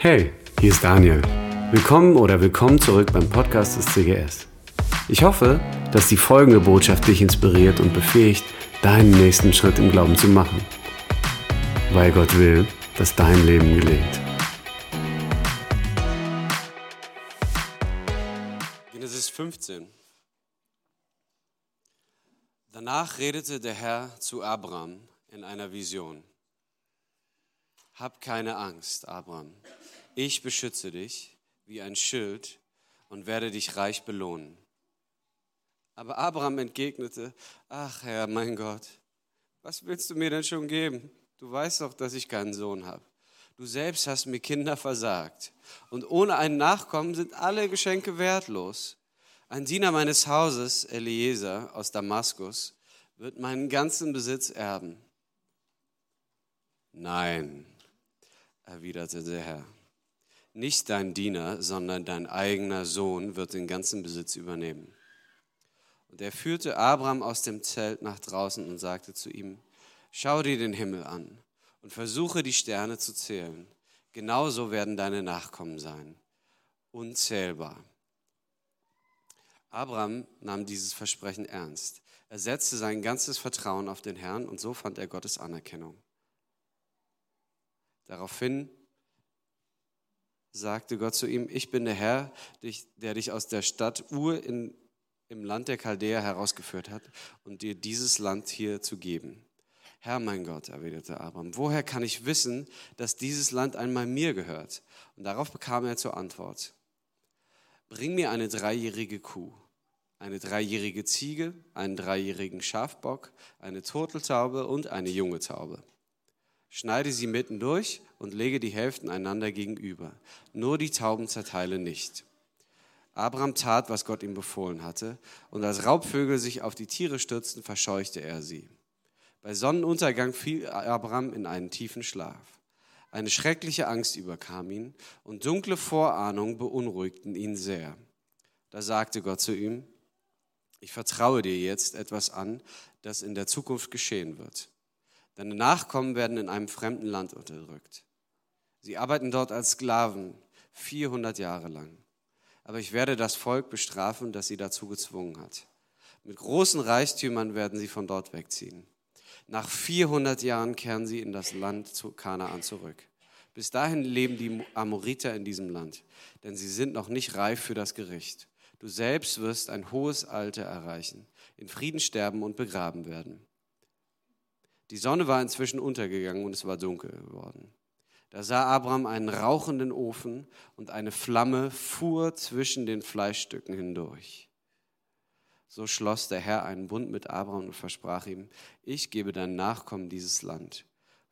Hey, hier ist Daniel. Willkommen oder willkommen zurück beim Podcast des CGS. Ich hoffe, dass die folgende Botschaft dich inspiriert und befähigt, deinen nächsten Schritt im Glauben zu machen. Weil Gott will, dass dein Leben gelingt. Genesis 15. Danach redete der Herr zu Abraham in einer Vision. Hab keine Angst, Abraham. Ich beschütze dich wie ein Schild und werde dich reich belohnen. Aber Abraham entgegnete, ach Herr, mein Gott, was willst du mir denn schon geben? Du weißt doch, dass ich keinen Sohn habe. Du selbst hast mir Kinder versagt. Und ohne einen Nachkommen sind alle Geschenke wertlos. Ein Diener meines Hauses, Eliezer aus Damaskus, wird meinen ganzen Besitz erben. Nein, erwiderte der Herr. Nicht dein Diener, sondern dein eigener Sohn wird den ganzen Besitz übernehmen. Und er führte Abraham aus dem Zelt nach draußen und sagte zu ihm, schau dir den Himmel an und versuche die Sterne zu zählen. Genauso werden deine Nachkommen sein. Unzählbar. Abraham nahm dieses Versprechen ernst. Er setzte sein ganzes Vertrauen auf den Herrn und so fand er Gottes Anerkennung. Daraufhin sagte Gott zu ihm, ich bin der Herr, der dich aus der Stadt Ur in, im Land der Chaldäer herausgeführt hat und dir dieses Land hier zu geben. Herr mein Gott, erwiderte Abraham, woher kann ich wissen, dass dieses Land einmal mir gehört? Und darauf bekam er zur Antwort, bring mir eine dreijährige Kuh, eine dreijährige Ziege, einen dreijährigen Schafbock, eine Turteltaube und eine junge Taube. Schneide sie mitten durch und lege die Hälften einander gegenüber. Nur die Tauben zerteile nicht. Abraham tat, was Gott ihm befohlen hatte, und als Raubvögel sich auf die Tiere stürzten, verscheuchte er sie. Bei Sonnenuntergang fiel Abraham in einen tiefen Schlaf. Eine schreckliche Angst überkam ihn, und dunkle Vorahnungen beunruhigten ihn sehr. Da sagte Gott zu ihm, ich vertraue dir jetzt etwas an, das in der Zukunft geschehen wird. Deine Nachkommen werden in einem fremden Land unterdrückt. Sie arbeiten dort als Sklaven 400 Jahre lang. Aber ich werde das Volk bestrafen, das sie dazu gezwungen hat. Mit großen Reichtümern werden sie von dort wegziehen. Nach 400 Jahren kehren sie in das Land zu Kanaan zurück. Bis dahin leben die Amoriter in diesem Land, denn sie sind noch nicht reif für das Gericht. Du selbst wirst ein hohes Alter erreichen, in Frieden sterben und begraben werden. Die Sonne war inzwischen untergegangen und es war dunkel geworden. Da sah Abraham einen rauchenden Ofen und eine Flamme fuhr zwischen den Fleischstücken hindurch. So schloss der Herr einen Bund mit Abraham und versprach ihm, ich gebe deinen Nachkommen dieses Land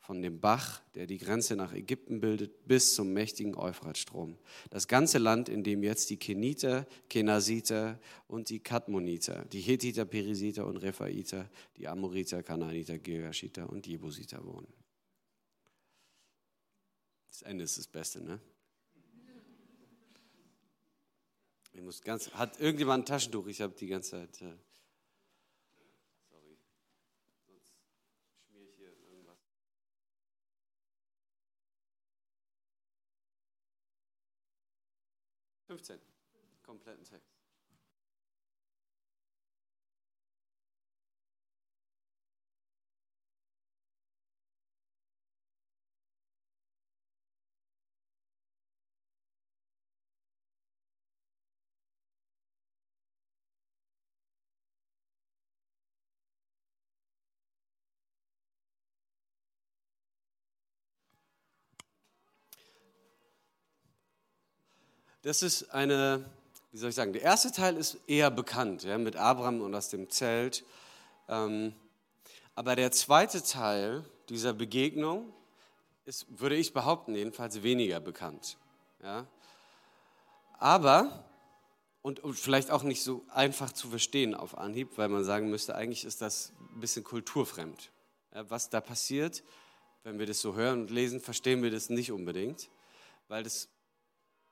von dem Bach, der die Grenze nach Ägypten bildet, bis zum mächtigen Euphratstrom. Das ganze Land, in dem jetzt die Keniter, Kenasiter und die Kadmoniter, die Hethiter, Perisiter und Rephaiter, die Amoriter, Kanaaniter, Girgashiter und Jebusiter wohnen. Das Ende ist das Beste, ne? Ich muss ganz, hat irgendjemand ein Taschentuch? Ich habe die ganze Zeit. Äh 15. Kompletten Text. Das ist eine, wie soll ich sagen, der erste Teil ist eher bekannt, ja, mit Abraham und aus dem Zelt. Ähm, aber der zweite Teil dieser Begegnung ist, würde ich behaupten, jedenfalls weniger bekannt. Ja. Aber, und, und vielleicht auch nicht so einfach zu verstehen auf Anhieb, weil man sagen müsste, eigentlich ist das ein bisschen kulturfremd. Ja, was da passiert, wenn wir das so hören und lesen, verstehen wir das nicht unbedingt, weil das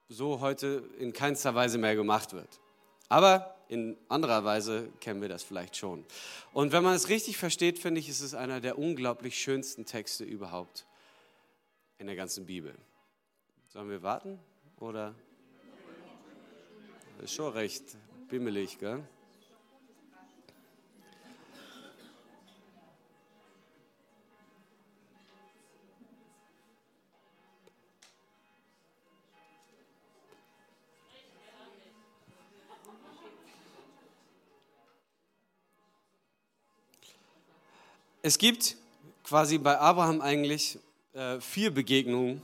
so heute in keinster Weise mehr gemacht wird. Aber in anderer Weise kennen wir das vielleicht schon. Und wenn man es richtig versteht, finde ich, ist es einer der unglaublich schönsten Texte überhaupt in der ganzen Bibel. Sollen wir warten? Oder? Ist schon recht bimmelig, gell? Es gibt quasi bei Abraham eigentlich äh, vier Begegnungen,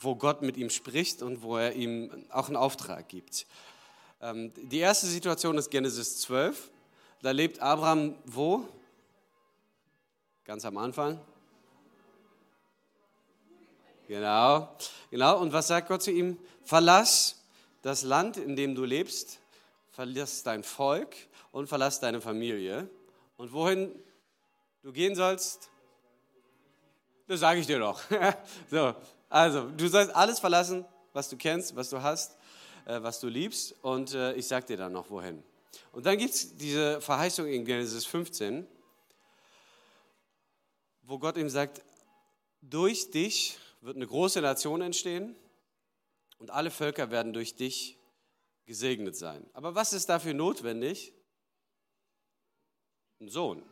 wo Gott mit ihm spricht und wo er ihm auch einen Auftrag gibt. Ähm, die erste Situation ist Genesis 12. Da lebt Abraham wo? Ganz am Anfang. Genau, genau. Und was sagt Gott zu ihm? Verlass das Land, in dem du lebst, verlass dein Volk und verlass deine Familie. Und wohin du gehen sollst, das sage ich dir doch. so, also, du sollst alles verlassen, was du kennst, was du hast, äh, was du liebst. Und äh, ich sage dir dann noch, wohin. Und dann gibt es diese Verheißung in Genesis 15, wo Gott ihm sagt, durch dich wird eine große Nation entstehen und alle Völker werden durch dich gesegnet sein. Aber was ist dafür notwendig? Ein Sohn.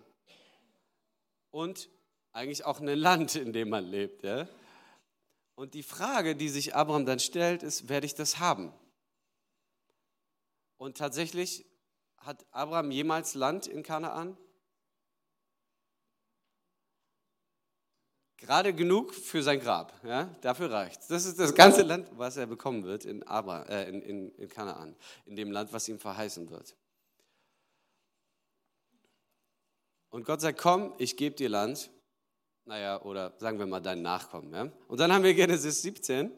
Und eigentlich auch ein Land, in dem man lebt. Ja? Und die Frage, die sich Abraham dann stellt, ist, werde ich das haben? Und tatsächlich hat Abraham jemals Land in Kanaan? Gerade genug für sein Grab, ja? dafür reicht Das ist das ganze Land, was er bekommen wird in, Abra, äh, in, in, in Kanaan, in dem Land, was ihm verheißen wird. Und Gott sagt, komm, ich gebe dir Land. Naja, oder sagen wir mal deinen Nachkommen. Ja? Und dann haben wir Genesis 17.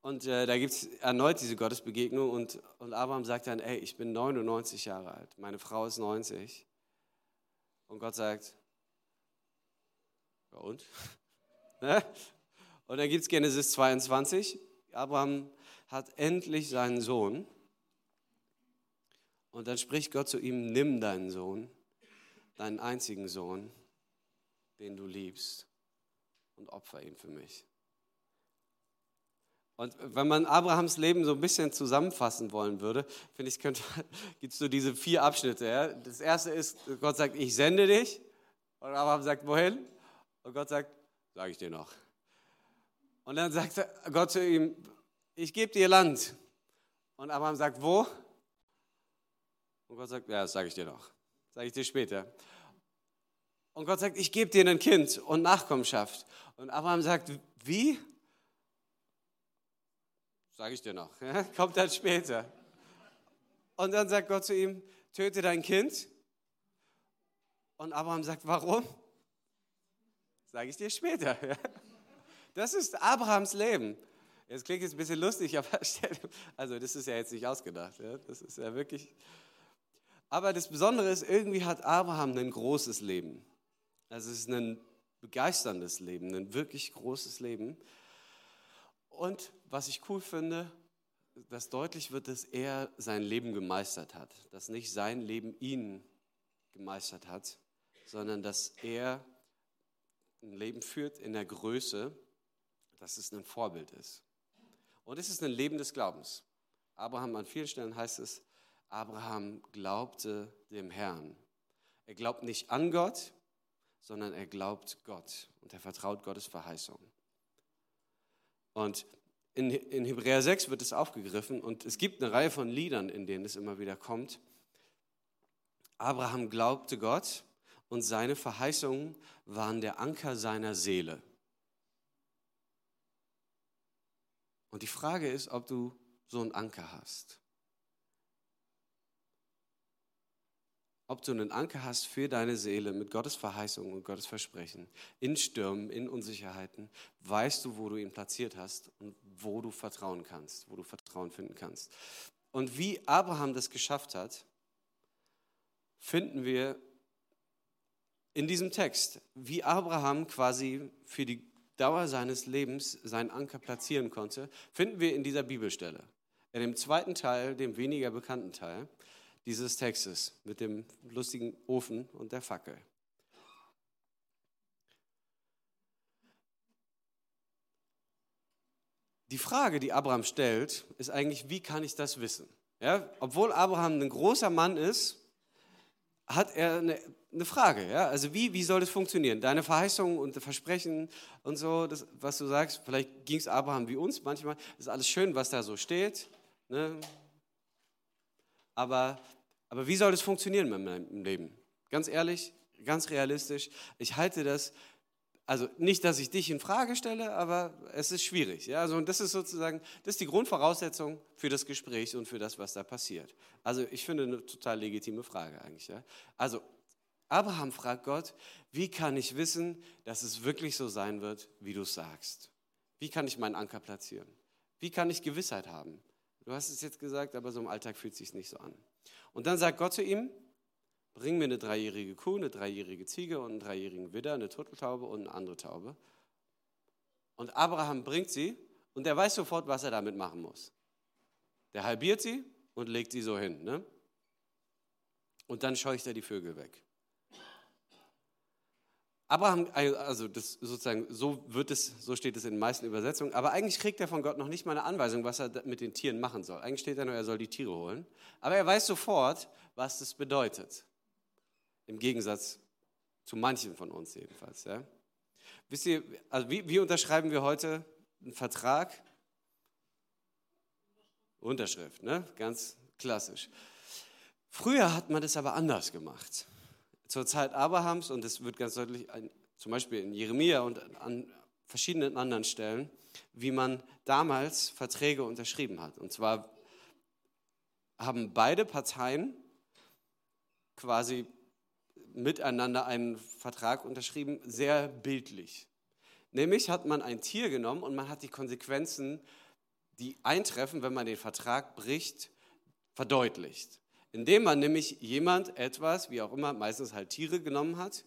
Und äh, da gibt es erneut diese Gottesbegegnung. Und, und Abraham sagt dann, ey, ich bin 99 Jahre alt. Meine Frau ist 90. Und Gott sagt, ja und? Ne? und dann gibt es Genesis 22. Abraham hat endlich seinen Sohn. Und dann spricht Gott zu ihm, nimm deinen Sohn deinen einzigen Sohn, den du liebst, und opfer ihn für mich. Und wenn man Abrahams Leben so ein bisschen zusammenfassen wollen würde, finde ich, gibt es so diese vier Abschnitte. Ja? Das erste ist, Gott sagt, ich sende dich. Und Abraham sagt, wohin? Und Gott sagt, sage ich dir noch. Und dann sagt Gott zu ihm, ich gebe dir Land. Und Abraham sagt, wo? Und Gott sagt, ja, das sage ich dir noch. Sage ich dir später. Und Gott sagt, ich gebe dir ein Kind und Nachkommenschaft. Und Abraham sagt, wie? Sage ich dir noch. Kommt dann später. Und dann sagt Gott zu ihm, töte dein Kind. Und Abraham sagt, warum? Sage ich dir später. Das ist Abrahams Leben. Jetzt klingt es ein bisschen lustig, aber also das ist ja jetzt nicht ausgedacht. Das ist ja wirklich aber das Besondere ist, irgendwie hat Abraham ein großes Leben. Also es ist ein begeisterndes Leben, ein wirklich großes Leben. Und was ich cool finde, dass deutlich wird, dass er sein Leben gemeistert hat. Dass nicht sein Leben ihn gemeistert hat, sondern dass er ein Leben führt in der Größe, dass es ein Vorbild ist. Und es ist ein Leben des Glaubens. Abraham an vielen Stellen heißt es, Abraham glaubte dem Herrn. Er glaubt nicht an Gott, sondern er glaubt Gott und er vertraut Gottes Verheißung. Und in, in Hebräer 6 wird es aufgegriffen und es gibt eine Reihe von Liedern, in denen es immer wieder kommt. Abraham glaubte Gott und seine Verheißungen waren der Anker seiner Seele. Und die Frage ist, ob du so einen Anker hast. Ob du einen Anker hast für deine Seele mit Gottes Verheißung und Gottes Versprechen. In Stürmen, in Unsicherheiten, weißt du, wo du ihn platziert hast und wo du vertrauen kannst, wo du Vertrauen finden kannst. Und wie Abraham das geschafft hat, finden wir in diesem Text, wie Abraham quasi für die Dauer seines Lebens seinen Anker platzieren konnte, finden wir in dieser Bibelstelle. In dem zweiten Teil, dem weniger bekannten Teil dieses Textes mit dem lustigen Ofen und der Fackel. die Frage, die Abraham stellt, ist eigentlich, wie kann ich das wissen? Ja, obwohl Abraham ein großer Mann ist, hat er eine, eine Frage. Ja? Also wie, wie soll das funktionieren? Deine Verheißungen und Versprechen und so, das, was du sagst, vielleicht ging es Abraham wie uns manchmal. Ist alles schön, was da so steht. Ne? Aber, aber wie soll das funktionieren mit meinem Leben? Ganz ehrlich, ganz realistisch, ich halte das also nicht, dass ich dich in Frage stelle, aber es ist schwierig. Ja? Also, und das ist sozusagen, das ist die Grundvoraussetzung für das Gespräch und für das, was da passiert. Also ich finde eine total legitime Frage eigentlich. Ja? Also Abraham fragt Gott, wie kann ich wissen, dass es wirklich so sein wird, wie du sagst? Wie kann ich meinen Anker platzieren? Wie kann ich Gewissheit haben? Du hast es jetzt gesagt, aber so im Alltag fühlt es sich nicht so an. Und dann sagt Gott zu ihm, Bring mir eine dreijährige Kuh, eine dreijährige Ziege und einen dreijährigen Widder, eine Turteltaube und eine andere Taube. Und Abraham bringt sie und er weiß sofort, was er damit machen muss. Der halbiert sie und legt sie so hin. Ne? Und dann scheucht er die Vögel weg. Abraham, also das sozusagen, so wird es, so steht es in den meisten Übersetzungen, aber eigentlich kriegt er von Gott noch nicht mal eine Anweisung, was er mit den Tieren machen soll. Eigentlich steht da nur, er soll die Tiere holen. Aber er weiß sofort, was das bedeutet. Im Gegensatz zu manchen von uns jedenfalls. Ja? Wisst ihr, also wie, wie unterschreiben wir heute einen Vertrag? Unterschrift, ne? ganz klassisch. Früher hat man das aber anders gemacht. Zur Zeit Abrahams, und das wird ganz deutlich zum Beispiel in Jeremia und an verschiedenen anderen Stellen, wie man damals Verträge unterschrieben hat. Und zwar haben beide Parteien quasi miteinander einen Vertrag unterschrieben, sehr bildlich. Nämlich hat man ein Tier genommen und man hat die Konsequenzen, die eintreffen, wenn man den Vertrag bricht, verdeutlicht. Indem man nämlich jemand etwas, wie auch immer, meistens halt Tiere genommen hat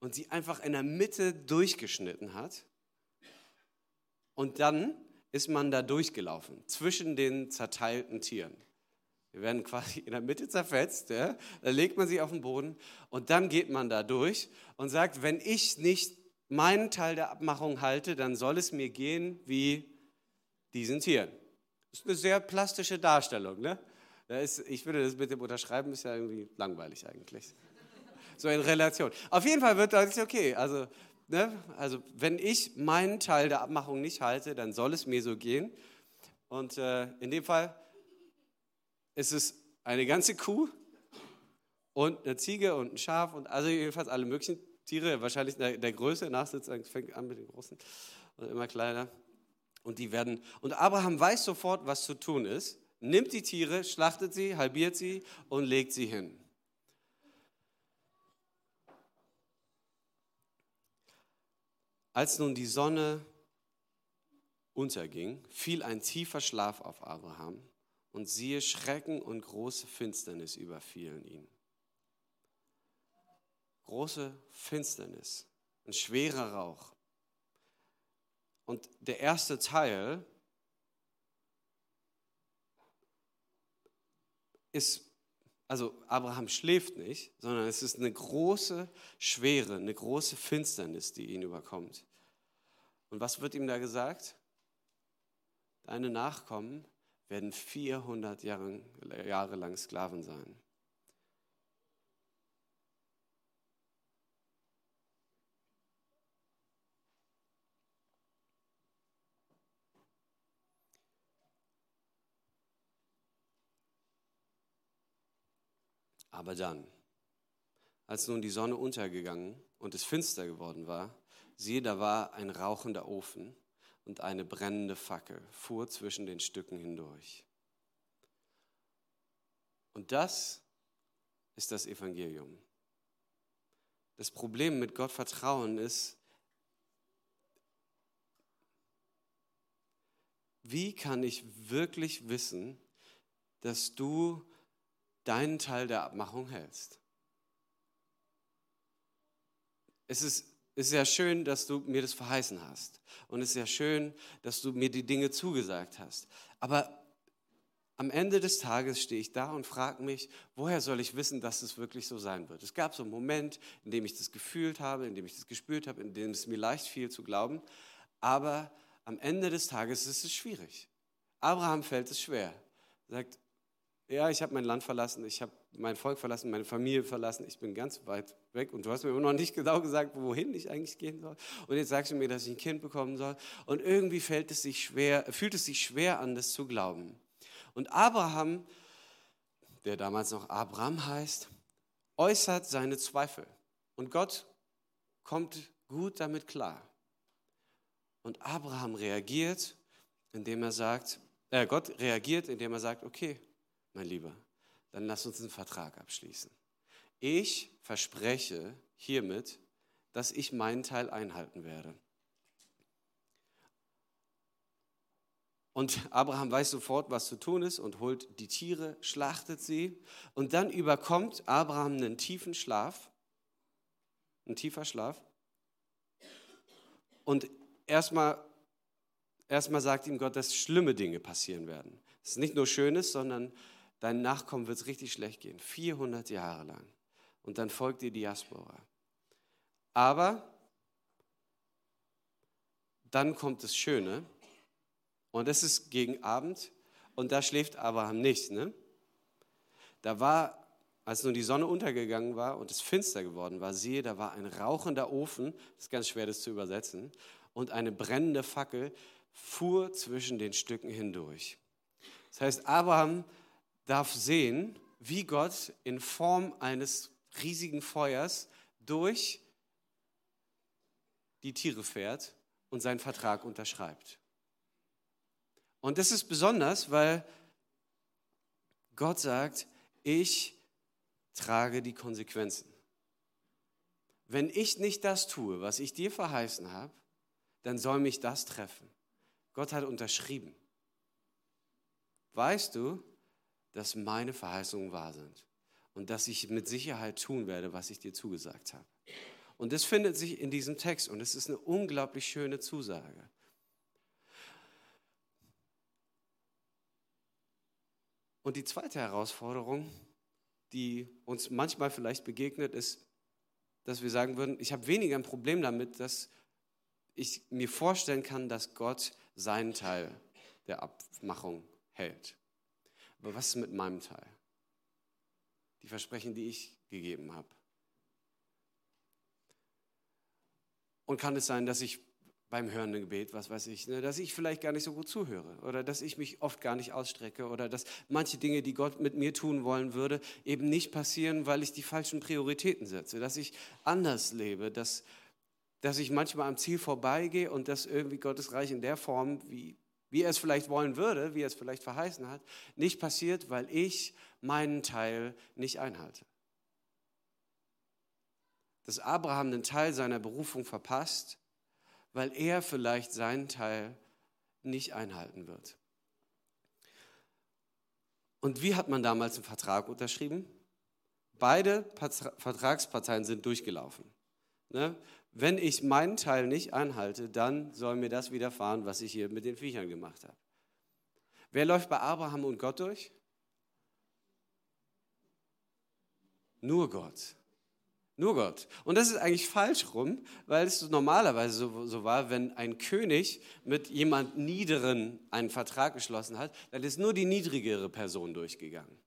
und sie einfach in der Mitte durchgeschnitten hat. Und dann ist man da durchgelaufen zwischen den zerteilten Tieren. Wir werden quasi in der Mitte zerfetzt, ja? da legt man sie auf den Boden und dann geht man da durch und sagt, wenn ich nicht meinen Teil der Abmachung halte, dann soll es mir gehen wie diesen Tieren. Das ist eine sehr plastische Darstellung. Ne? Ist, ich würde das mit dem Unterschreiben ist ja irgendwie langweilig eigentlich. So in Relation. Auf jeden Fall wird deutlich, okay, also, ne, also wenn ich meinen Teil der Abmachung nicht halte, dann soll es mir so gehen. Und äh, in dem Fall es ist eine ganze Kuh und eine Ziege und ein Schaf und also jedenfalls alle möglichen Tiere, wahrscheinlich der, der Größe nach, fängt an mit den großen und immer kleiner. Und die werden, und Abraham weiß sofort, was zu tun ist, nimmt die Tiere, schlachtet sie, halbiert sie und legt sie hin. Als nun die Sonne unterging, fiel ein tiefer Schlaf auf Abraham und siehe, Schrecken und große Finsternis überfielen ihn. Große Finsternis, ein schwerer Rauch. Und der erste Teil ist, also Abraham schläft nicht, sondern es ist eine große Schwere, eine große Finsternis, die ihn überkommt. Und was wird ihm da gesagt? Deine Nachkommen werden 400 Jahre, Jahre lang Sklaven sein. Aber dann, als nun die Sonne untergegangen und es finster geworden war, siehe, da war ein rauchender Ofen und eine brennende Fackel fuhr zwischen den Stücken hindurch. Und das ist das Evangelium. Das Problem mit Gott vertrauen ist, wie kann ich wirklich wissen, dass du deinen Teil der Abmachung hältst? Es ist ist ja schön, dass du mir das verheißen hast. Und es ist ja schön, dass du mir die Dinge zugesagt hast. Aber am Ende des Tages stehe ich da und frage mich, woher soll ich wissen, dass es wirklich so sein wird? Es gab so einen Moment, in dem ich das gefühlt habe, in dem ich das gespürt habe, in dem es mir leicht fiel zu glauben. Aber am Ende des Tages ist es schwierig. Abraham fällt es schwer. Er sagt, ja, ich habe mein Land verlassen, ich habe mein Volk verlassen, meine Familie verlassen, ich bin ganz weit weg und du hast mir immer noch nicht genau gesagt, wohin ich eigentlich gehen soll. Und jetzt sagst du mir, dass ich ein Kind bekommen soll. Und irgendwie fällt es sich schwer, fühlt es sich schwer an, das zu glauben. Und Abraham, der damals noch Abraham heißt, äußert seine Zweifel. Und Gott kommt gut damit klar. Und Abraham reagiert, indem er sagt, äh, Gott reagiert, indem er sagt, okay, mein Lieber, dann lass uns einen Vertrag abschließen. Ich verspreche hiermit, dass ich meinen Teil einhalten werde. Und Abraham weiß sofort, was zu tun ist und holt die Tiere, schlachtet sie. Und dann überkommt Abraham einen tiefen Schlaf, ein tiefer Schlaf. Und erstmal erstmal sagt ihm Gott, dass schlimme Dinge passieren werden. Es ist nicht nur Schönes, sondern deinen Nachkommen wird es richtig schlecht gehen. 400 Jahre lang. Und dann folgt die Diaspora. Aber dann kommt das Schöne. Und es ist gegen Abend. Und da schläft Abraham nicht. Ne? Da war, als nun die Sonne untergegangen war und es finster geworden war, siehe, da war ein rauchender Ofen. Das ist ganz schwer, das zu übersetzen. Und eine brennende Fackel fuhr zwischen den Stücken hindurch. Das heißt, Abraham darf sehen, wie Gott in Form eines riesigen Feuers durch die Tiere fährt und seinen Vertrag unterschreibt. Und das ist besonders, weil Gott sagt, ich trage die Konsequenzen. Wenn ich nicht das tue, was ich dir verheißen habe, dann soll mich das treffen. Gott hat unterschrieben. Weißt du, dass meine Verheißungen wahr sind und dass ich mit Sicherheit tun werde, was ich dir zugesagt habe. Und das findet sich in diesem Text und es ist eine unglaublich schöne Zusage. Und die zweite Herausforderung, die uns manchmal vielleicht begegnet, ist, dass wir sagen würden, ich habe weniger ein Problem damit, dass ich mir vorstellen kann, dass Gott seinen Teil der Abmachung hält. Aber was ist mit meinem Teil? Die Versprechen, die ich gegeben habe. Und kann es sein, dass ich beim hörenden Gebet, was weiß ich, ne, dass ich vielleicht gar nicht so gut zuhöre oder dass ich mich oft gar nicht ausstrecke oder dass manche Dinge, die Gott mit mir tun wollen würde, eben nicht passieren, weil ich die falschen Prioritäten setze, dass ich anders lebe, dass, dass ich manchmal am Ziel vorbeigehe und dass irgendwie Gottes Reich in der Form, wie wie er es vielleicht wollen würde, wie er es vielleicht verheißen hat, nicht passiert, weil ich meinen Teil nicht einhalte. Dass Abraham den Teil seiner Berufung verpasst, weil er vielleicht seinen Teil nicht einhalten wird. Und wie hat man damals einen Vertrag unterschrieben? Beide Vertragsparteien sind durchgelaufen. Ne? Wenn ich meinen Teil nicht einhalte, dann soll mir das widerfahren, was ich hier mit den Viechern gemacht habe. Wer läuft bei Abraham und Gott durch? Nur Gott. Nur Gott. Und das ist eigentlich falsch rum, weil es normalerweise so, so, war, wenn ein König mit jemand Niederen einen Vertrag geschlossen hat, dann ist nur die niedrigere Person durchgegangen.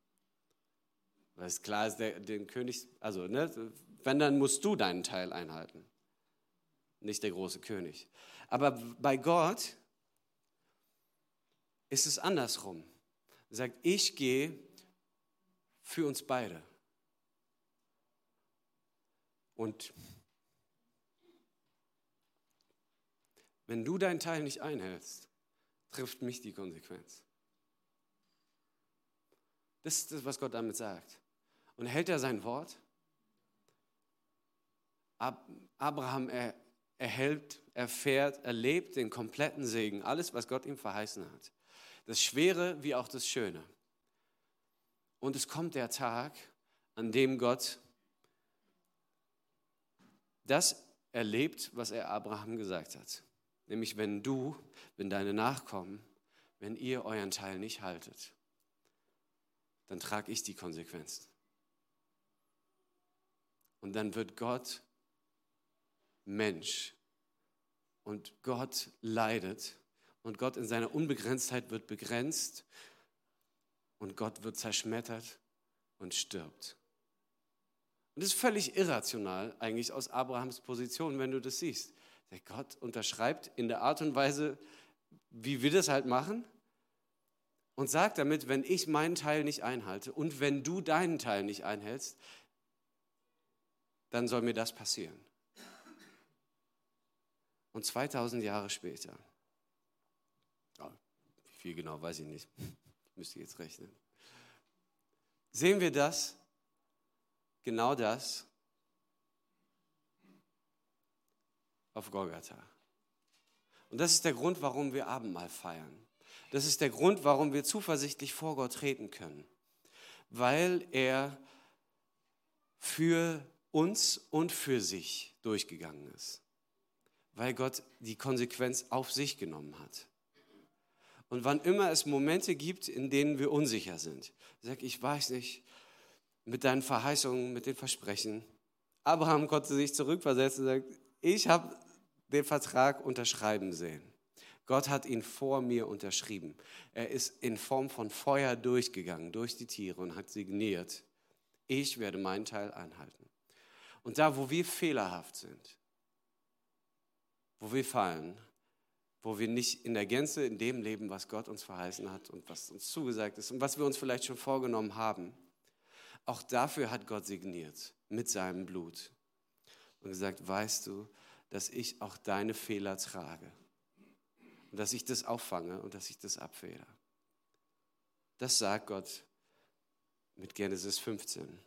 Weil es klar ist, der, den König, also ne, wenn, dann musst du deinen Teil einhalten nicht der große König. Aber bei Gott ist es andersrum. Er sagt, ich gehe für uns beide. Und wenn du deinen Teil nicht einhältst, trifft mich die Konsequenz. Das ist das, was Gott damit sagt. Und hält er sein Wort? Abraham, er, erhält, erfährt, erlebt den kompletten Segen, alles, was Gott ihm verheißen hat. Das Schwere wie auch das Schöne. Und es kommt der Tag, an dem Gott das erlebt, was er Abraham gesagt hat. Nämlich, wenn du, wenn deine Nachkommen, wenn ihr euren Teil nicht haltet, dann trage ich die Konsequenzen. Und dann wird Gott Mensch. Und Gott leidet Und Gott in seiner Unbegrenztheit wird begrenzt und Gott wird zerschmettert und stirbt. Und das ist völlig irrational eigentlich aus Abrahams Position, wenn du das siehst. Der Gott unterschreibt in der Art und Weise, wie wir das halt machen und sagt damit, wenn ich meinen Teil nicht einhalte und wenn du deinen Teil nicht einhältst, dann soll mir das passieren. Und 2000 Jahre später, wie viel genau weiß ich nicht, müsste ich jetzt rechnen, sehen wir das, genau das, auf Golgatha. Und das ist der Grund, warum wir Abendmahl feiern. Das ist der Grund, warum wir zuversichtlich vor Gott treten können. Weil er für uns und für sich durchgegangen ist. Weil Gott die Konsequenz auf sich genommen hat. Und wann immer es Momente gibt, in denen wir unsicher sind, sag ich weiß nicht, mit deinen Verheißungen, mit den Versprechen. Abraham konnte sich zurückversetzen und sagt, ich habe den Vertrag unterschreiben sehen. Gott hat ihn vor mir unterschrieben. Er ist in Form von Feuer durchgegangen, durch die Tiere und hat signiert. Ich werde meinen Teil einhalten. Und da, wo wir fehlerhaft sind, wo wir fallen, wo wir nicht in der Gänze in dem leben, was Gott uns verheißen hat und was uns zugesagt ist und was wir uns vielleicht schon vorgenommen haben, auch dafür hat Gott signiert mit seinem Blut und gesagt, weißt du, dass ich auch deine Fehler trage und dass ich das auffange und dass ich das abfedere. Das sagt Gott mit Genesis 15.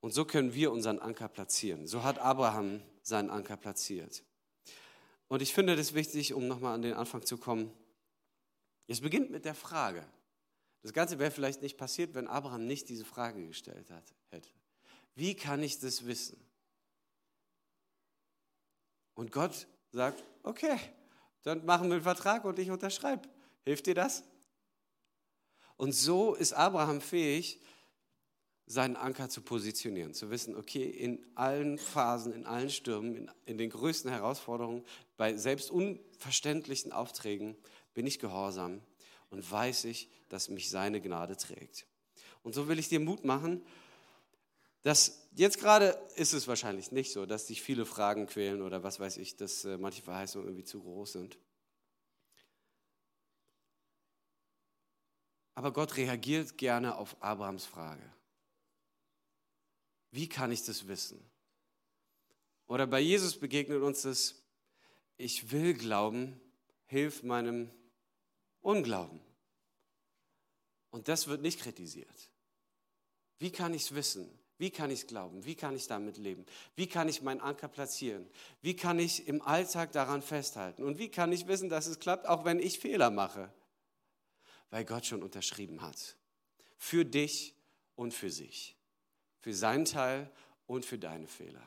Und so können wir unseren Anker platzieren. So hat Abraham seinen Anker platziert. Und ich finde das wichtig, um nochmal an den Anfang zu kommen. Es beginnt mit der Frage, das Ganze wäre vielleicht nicht passiert, wenn Abraham nicht diese Frage gestellt hat, hätte. Wie kann ich das wissen? Und Gott sagt, okay, dann machen wir einen Vertrag und ich unterschreibe. Hilft dir das? Und so ist Abraham fähig, seinen Anker zu positionieren, zu wissen, okay, in allen Phasen, in allen Stürmen, in, in den größten Herausforderungen, bei selbst unverständlichen Aufträgen bin ich gehorsam und weiß ich, dass mich seine Gnade trägt. Und so will ich dir Mut machen, dass jetzt gerade ist es wahrscheinlich nicht so, dass dich viele Fragen quälen oder was weiß ich, dass äh, manche Verheißungen irgendwie zu groß sind. Aber Gott reagiert gerne auf Abrahams Frage. Wie kann ich das wissen? Oder bei Jesus begegnet uns das, ich will glauben, hilf meinem Unglauben. Und das wird nicht kritisiert. Wie kann ich es wissen? Wie kann ich es glauben? Wie kann ich damit leben? Wie kann ich meinen Anker platzieren? Wie kann ich im Alltag daran festhalten? Und wie kann ich wissen, dass es klappt, auch wenn ich Fehler mache? Weil Gott schon unterschrieben hat. Für dich und für sich. Für seinen Teil und für deine Fehler.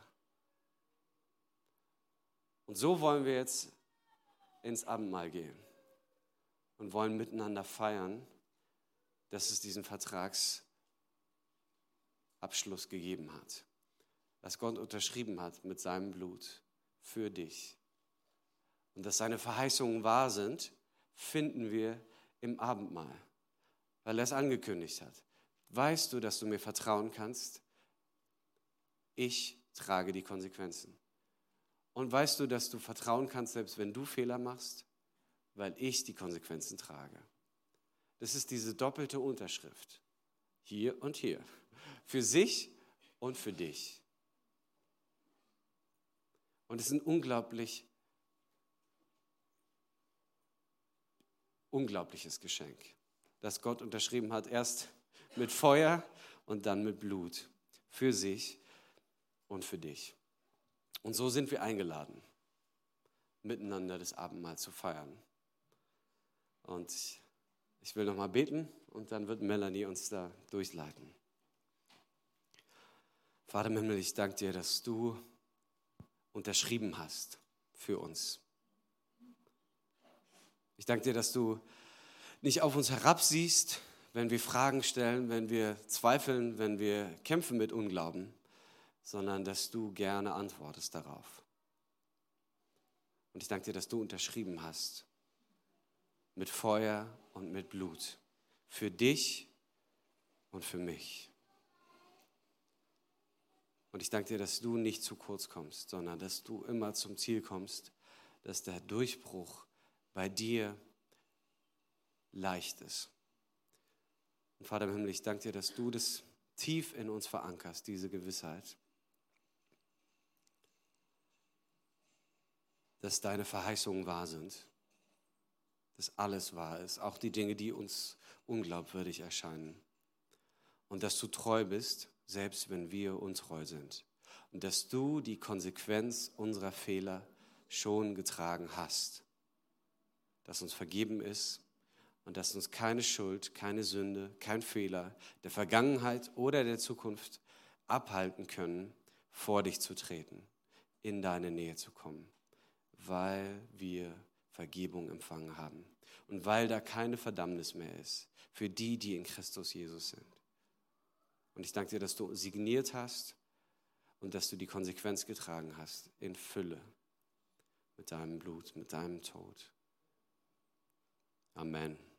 Und so wollen wir jetzt ins Abendmahl gehen und wollen miteinander feiern, dass es diesen Vertragsabschluss gegeben hat, dass Gott unterschrieben hat mit seinem Blut für dich. Und dass seine Verheißungen wahr sind, finden wir im Abendmahl, weil er es angekündigt hat. Weißt du, dass du mir vertrauen kannst? Ich trage die Konsequenzen. Und weißt du, dass du vertrauen kannst, selbst wenn du Fehler machst? weil ich die Konsequenzen trage. Das ist diese doppelte Unterschrift. Hier und hier. Für sich und für dich. Und es ist ein unglaublich, unglaubliches Geschenk, das Gott unterschrieben hat, erst mit Feuer und dann mit Blut. Für sich und für dich. Und so sind wir eingeladen, miteinander das Abendmahl zu feiern. Und ich will nochmal beten und dann wird Melanie uns da durchleiten. Vater im Himmel, ich danke dir, dass du unterschrieben hast für uns. Ich danke dir, dass du nicht auf uns herabsiehst, wenn wir Fragen stellen, wenn wir zweifeln, wenn wir kämpfen mit Unglauben, sondern dass du gerne antwortest darauf. Und ich danke dir, dass du unterschrieben hast mit Feuer und mit Blut. Für dich und für mich. Und ich danke dir, dass du nicht zu kurz kommst, sondern dass du immer zum Ziel kommst, dass der Durchbruch bei dir leicht ist. Und Vater im Himmel, ich danke dir, dass du das tief in uns verankerst, diese Gewissheit. Dass deine Verheißungen wahr sind. Dass alles wahr ist, auch die Dinge, die uns unglaubwürdig erscheinen. Und dass du treu bist selbst wenn wir untreu sind. Und dass du die Konsequenz unserer Fehler schon getragen hast. Dass uns vergeben ist und dass uns keine Schuld, keine Sünde, kein Fehler der Vergangenheit oder der Zukunft abhalten können, vor dich zu treten, in deine Nähe zu kommen, weil wir Vergebung empfangen haben und weil da keine Verdammnis mehr ist für die, die in Christus Jesus sind. Und ich danke dir, dass du signiert hast und dass du die Konsequenz getragen hast in Fülle mit deinem Blut, mit deinem Tod. Amen.